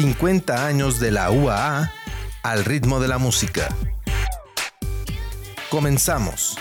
50 años de la UAA al ritmo de la música. Comenzamos.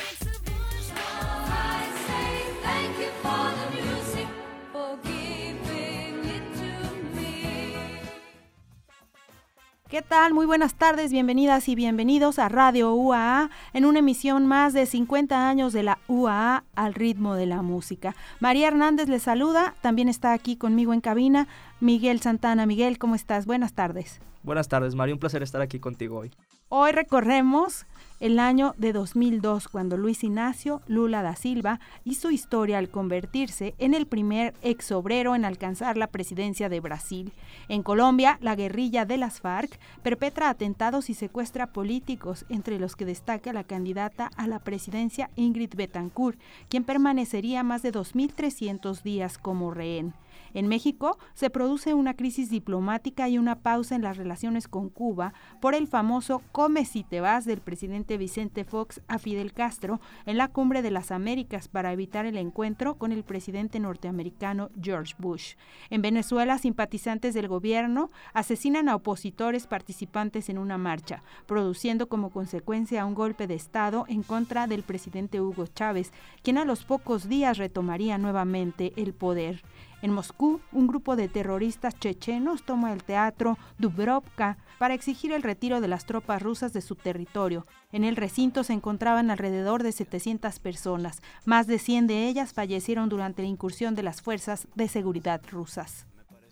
¿Qué tal? Muy buenas tardes, bienvenidas y bienvenidos a Radio UAA en una emisión más de 50 años de la UAA al ritmo de la música. María Hernández les saluda, también está aquí conmigo en cabina Miguel Santana. Miguel, ¿cómo estás? Buenas tardes. Buenas tardes, María, un placer estar aquí contigo hoy. Hoy recorremos el año de 2002, cuando Luis Ignacio Lula da Silva hizo historia al convertirse en el primer exobrero en alcanzar la presidencia de Brasil. En Colombia, la guerrilla de las FARC perpetra atentados y secuestra políticos, entre los que destaca la candidata a la presidencia Ingrid Betancourt, quien permanecería más de 2.300 días como rehén. En México se produce una crisis diplomática y una pausa en las relaciones con Cuba por el famoso Come si te vas del presidente Vicente Fox a Fidel Castro en la Cumbre de las Américas para evitar el encuentro con el presidente norteamericano George Bush. En Venezuela, simpatizantes del gobierno asesinan a opositores participantes en una marcha, produciendo como consecuencia un golpe de Estado en contra del presidente Hugo Chávez, quien a los pocos días retomaría nuevamente el poder. En Moscú, un grupo de terroristas chechenos toma el teatro Dubrovka para exigir el retiro de las tropas rusas de su territorio. En el recinto se encontraban alrededor de 700 personas. Más de 100 de ellas fallecieron durante la incursión de las fuerzas de seguridad rusas.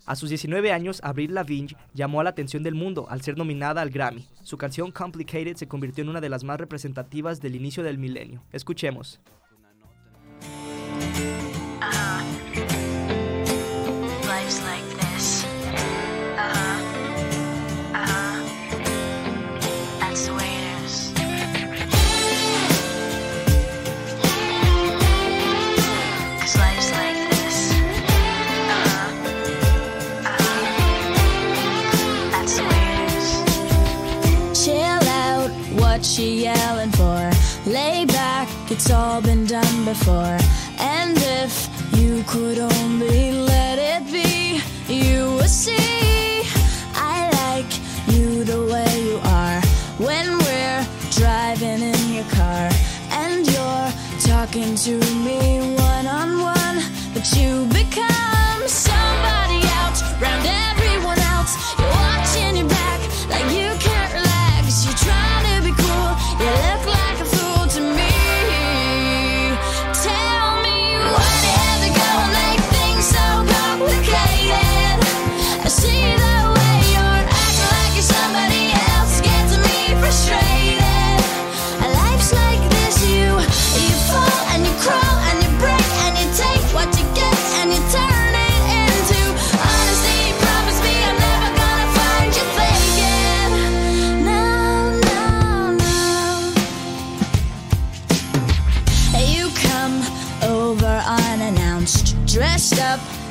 A sus 19 años, Avril Lavigne llamó a la atención del mundo al ser nominada al Grammy. Su canción Complicated se convirtió en una de las más representativas del inicio del milenio. Escuchemos. Before. And if you could only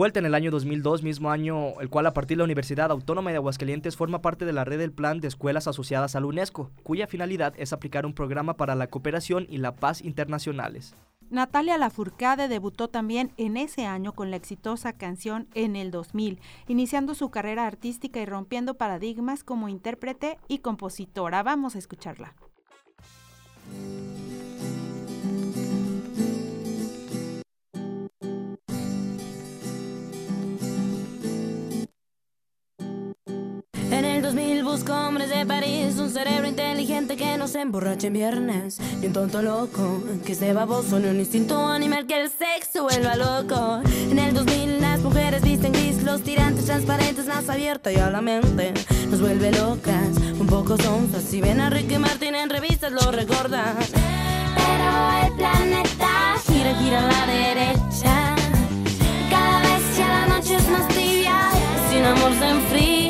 vuelta en el año 2002, mismo año el cual a partir de la Universidad Autónoma de Aguascalientes forma parte de la red del Plan de Escuelas Asociadas a la UNESCO, cuya finalidad es aplicar un programa para la cooperación y la paz internacionales. Natalia Lafourcade debutó también en ese año con la exitosa canción En el 2000, iniciando su carrera artística y rompiendo paradigmas como intérprete y compositora. Vamos a escucharla. 2000 busco hombres de París, un cerebro inteligente que no se emborrache en viernes, ni un tonto loco que esté baboso, ni un instinto animal que el sexo vuelva loco. En el 2000 las mujeres visten gris, los tirantes transparentes, más abierta y a la mente nos vuelve locas, un poco sonzas. Si ven a Ricky Martin en revistas lo recordan. Pero el planeta gira, gira a la derecha. Cada vez que la noche es más tibia, sin amor se enfría.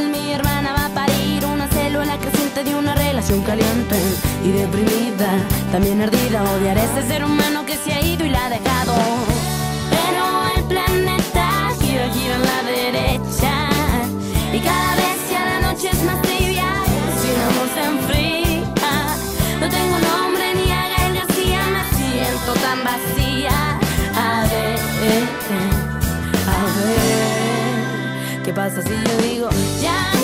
de una relación caliente y deprimida, también ardida. Odiar a ese ser humano que se ha ido y la ha dejado. Pero el planeta gira, gira a la derecha y cada vez que la noche es más tibia, sin amor se enfría. No tengo nombre ni a Gael García, me siento tan vacía. A ver, a ver, ¿qué pasa si yo digo ya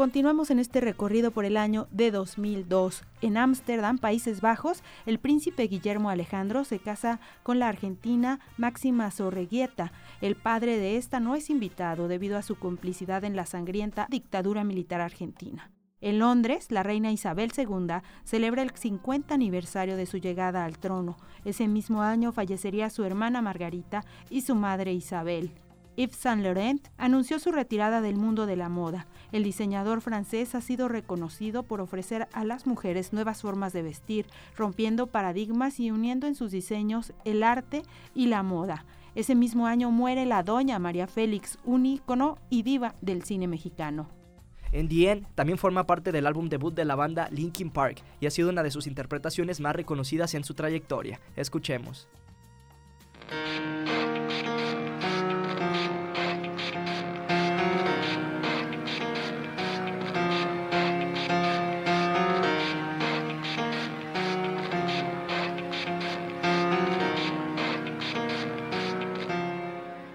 Continuamos en este recorrido por el año de 2002. En Ámsterdam, Países Bajos, el príncipe Guillermo Alejandro se casa con la argentina Máxima Zorreguieta. El padre de esta no es invitado debido a su complicidad en la sangrienta dictadura militar argentina. En Londres, la reina Isabel II celebra el 50 aniversario de su llegada al trono. Ese mismo año fallecería su hermana Margarita y su madre Isabel. Yves Saint Laurent anunció su retirada del mundo de la moda. El diseñador francés ha sido reconocido por ofrecer a las mujeres nuevas formas de vestir, rompiendo paradigmas y uniendo en sus diseños el arte y la moda. Ese mismo año muere la doña María Félix, un ícono y diva del cine mexicano. En The End también forma parte del álbum debut de la banda Linkin Park y ha sido una de sus interpretaciones más reconocidas en su trayectoria. Escuchemos.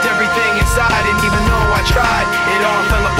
Everything inside, and even though I tried, it all fell apart.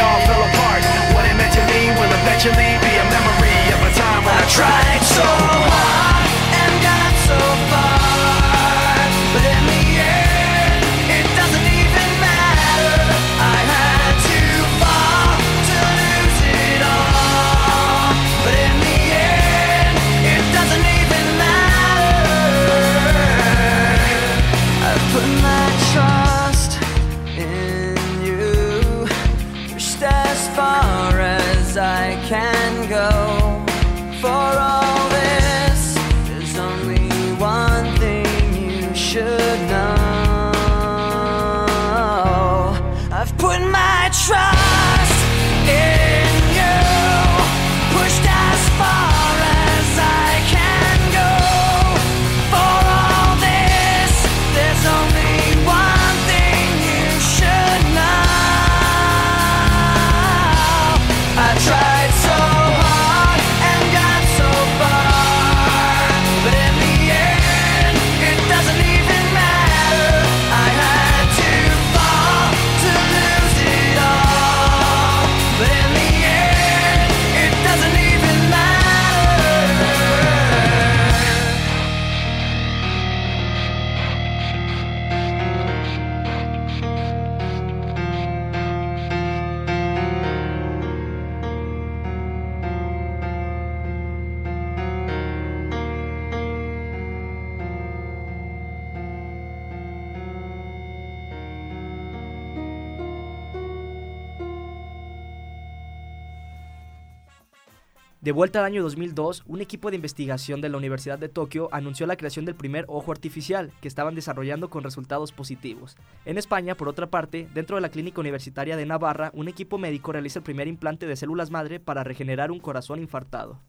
De vuelta al año 2002, un equipo de investigación de la Universidad de Tokio anunció la creación del primer ojo artificial que estaban desarrollando con resultados positivos. En España, por otra parte, dentro de la Clínica Universitaria de Navarra, un equipo médico realiza el primer implante de células madre para regenerar un corazón infartado.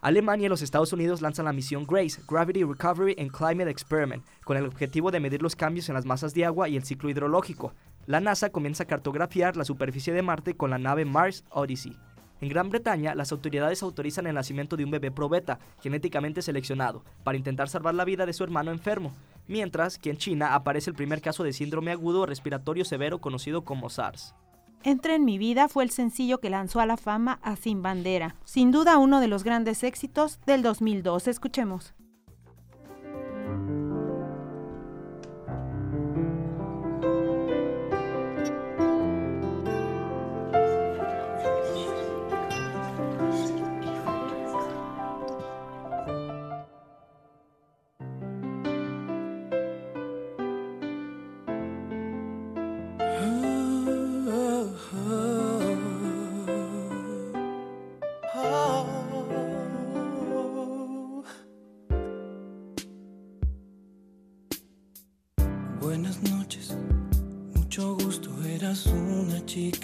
Alemania y los Estados Unidos lanzan la misión GRACE, Gravity Recovery and Climate Experiment, con el objetivo de medir los cambios en las masas de agua y el ciclo hidrológico. La NASA comienza a cartografiar la superficie de Marte con la nave Mars Odyssey. En Gran Bretaña, las autoridades autorizan el nacimiento de un bebé probeta, genéticamente seleccionado, para intentar salvar la vida de su hermano enfermo, mientras que en China aparece el primer caso de síndrome agudo respiratorio severo conocido como SARS. Entra en mi vida fue el sencillo que lanzó a la fama a Sin Bandera, sin duda uno de los grandes éxitos del 2002. Escuchemos.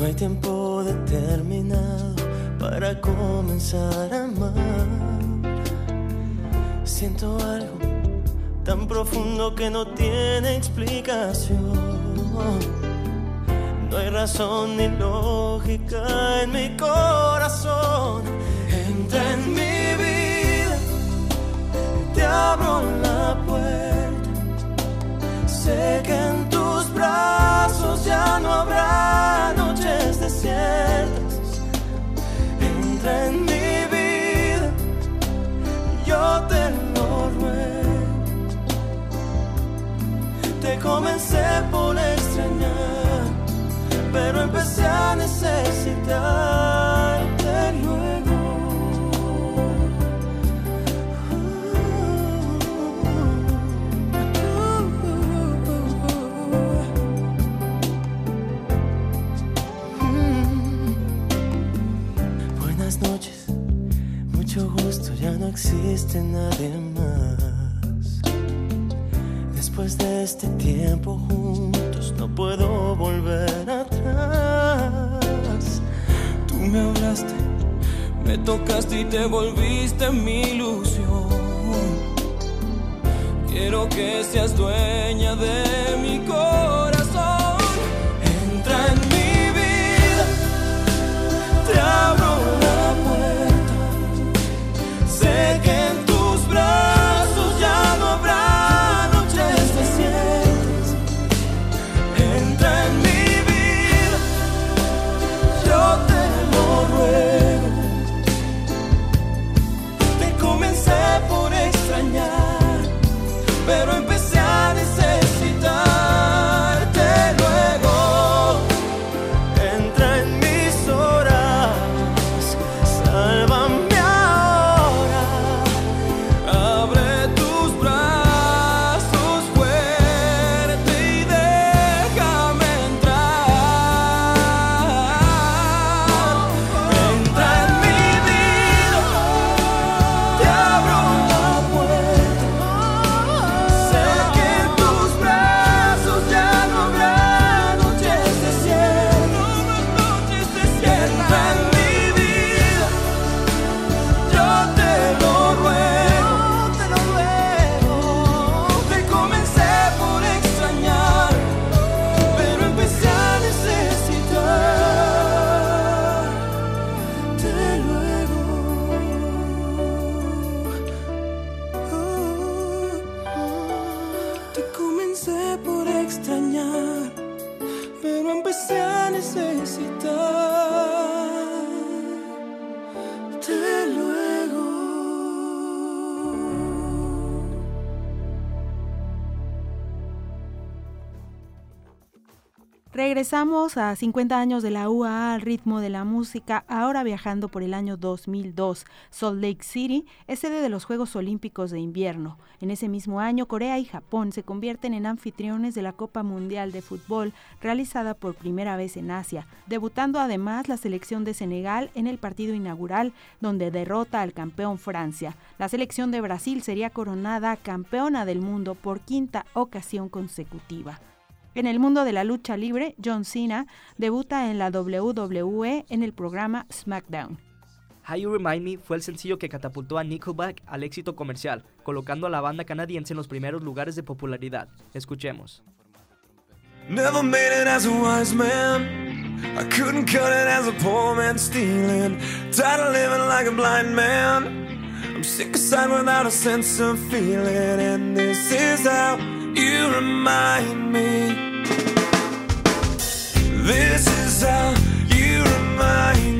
no hay tiempo determinado para comenzar a amar. Siento algo tan profundo que no tiene explicación. No hay razón ni lógica en mi corazón. Entra en mi vida, te abro la puerta. Sé que en tus brazos ya no habrá Entra en mi vida, yo te lo ruego. Te comencé por extrañar, pero empecé a necesitarte y te volviste mi ilusión. Quiero que seas dueña de Regresamos a 50 años de la UAA al ritmo de la música, ahora viajando por el año 2002. Salt Lake City es sede de los Juegos Olímpicos de Invierno. En ese mismo año, Corea y Japón se convierten en anfitriones de la Copa Mundial de Fútbol, realizada por primera vez en Asia, debutando además la selección de Senegal en el partido inaugural, donde derrota al campeón Francia. La selección de Brasil sería coronada campeona del mundo por quinta ocasión consecutiva. En el mundo de la lucha libre, John Cena debuta en la WWE en el programa SmackDown. How You Remind Me fue el sencillo que catapultó a Nickelback al éxito comercial, colocando a la banda canadiense en los primeros lugares de popularidad. Escuchemos. Never made it as a wise man. I couldn't cut it as a poor man stealing. Tired of living like a blind man. I'm sick aside without a sense of feeling. And this is how you remind me. This is how you remind me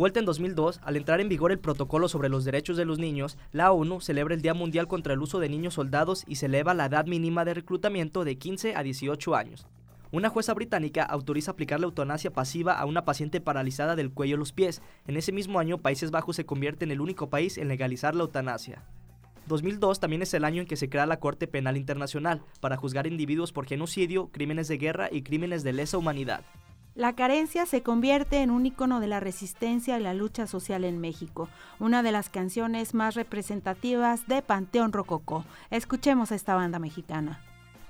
vuelta en 2002, al entrar en vigor el protocolo sobre los derechos de los niños, la ONU celebra el Día Mundial contra el Uso de Niños Soldados y se eleva la edad mínima de reclutamiento de 15 a 18 años. Una jueza británica autoriza aplicar la eutanasia pasiva a una paciente paralizada del cuello a los pies. En ese mismo año, Países Bajos se convierte en el único país en legalizar la eutanasia. 2002 también es el año en que se crea la Corte Penal Internacional para juzgar individuos por genocidio, crímenes de guerra y crímenes de lesa humanidad. La carencia se convierte en un icono de la resistencia y la lucha social en México, una de las canciones más representativas de Panteón Rococó. Escuchemos a esta banda mexicana.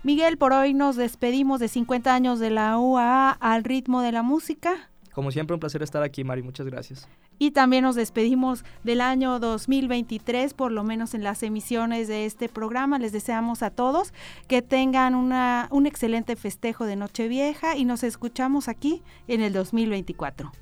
Miguel, por hoy nos despedimos de 50 años de la UAA al ritmo de la música. Como siempre, un placer estar aquí, Mari. Muchas gracias. Y también nos despedimos del año 2023, por lo menos en las emisiones de este programa. Les deseamos a todos que tengan una, un excelente festejo de Nochevieja y nos escuchamos aquí en el 2024.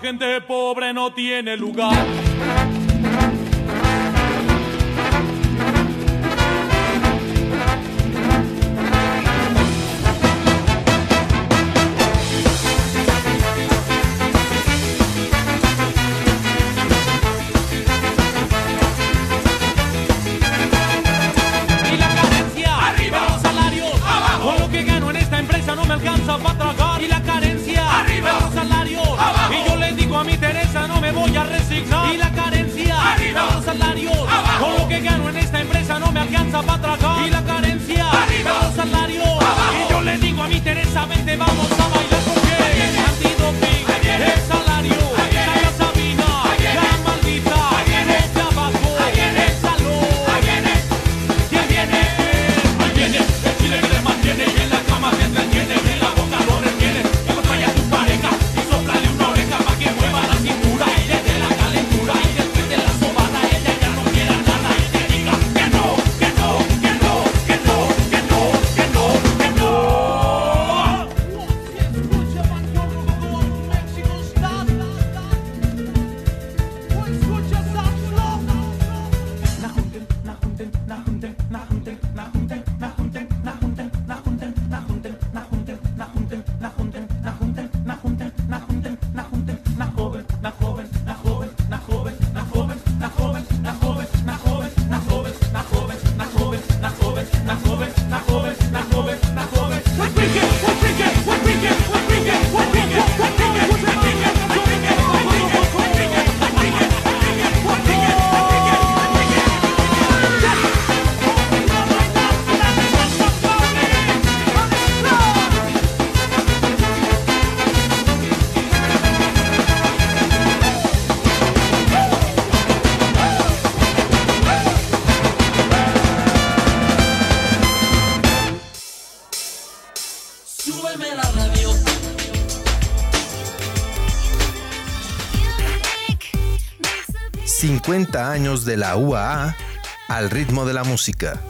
Gente pobre no tiene lugar. no me alcanza para tragar. Y la carencia, arriba los salarios. Y yo le digo a mi Teresa, vente, vamos a bailar. de la UAA al ritmo de la música.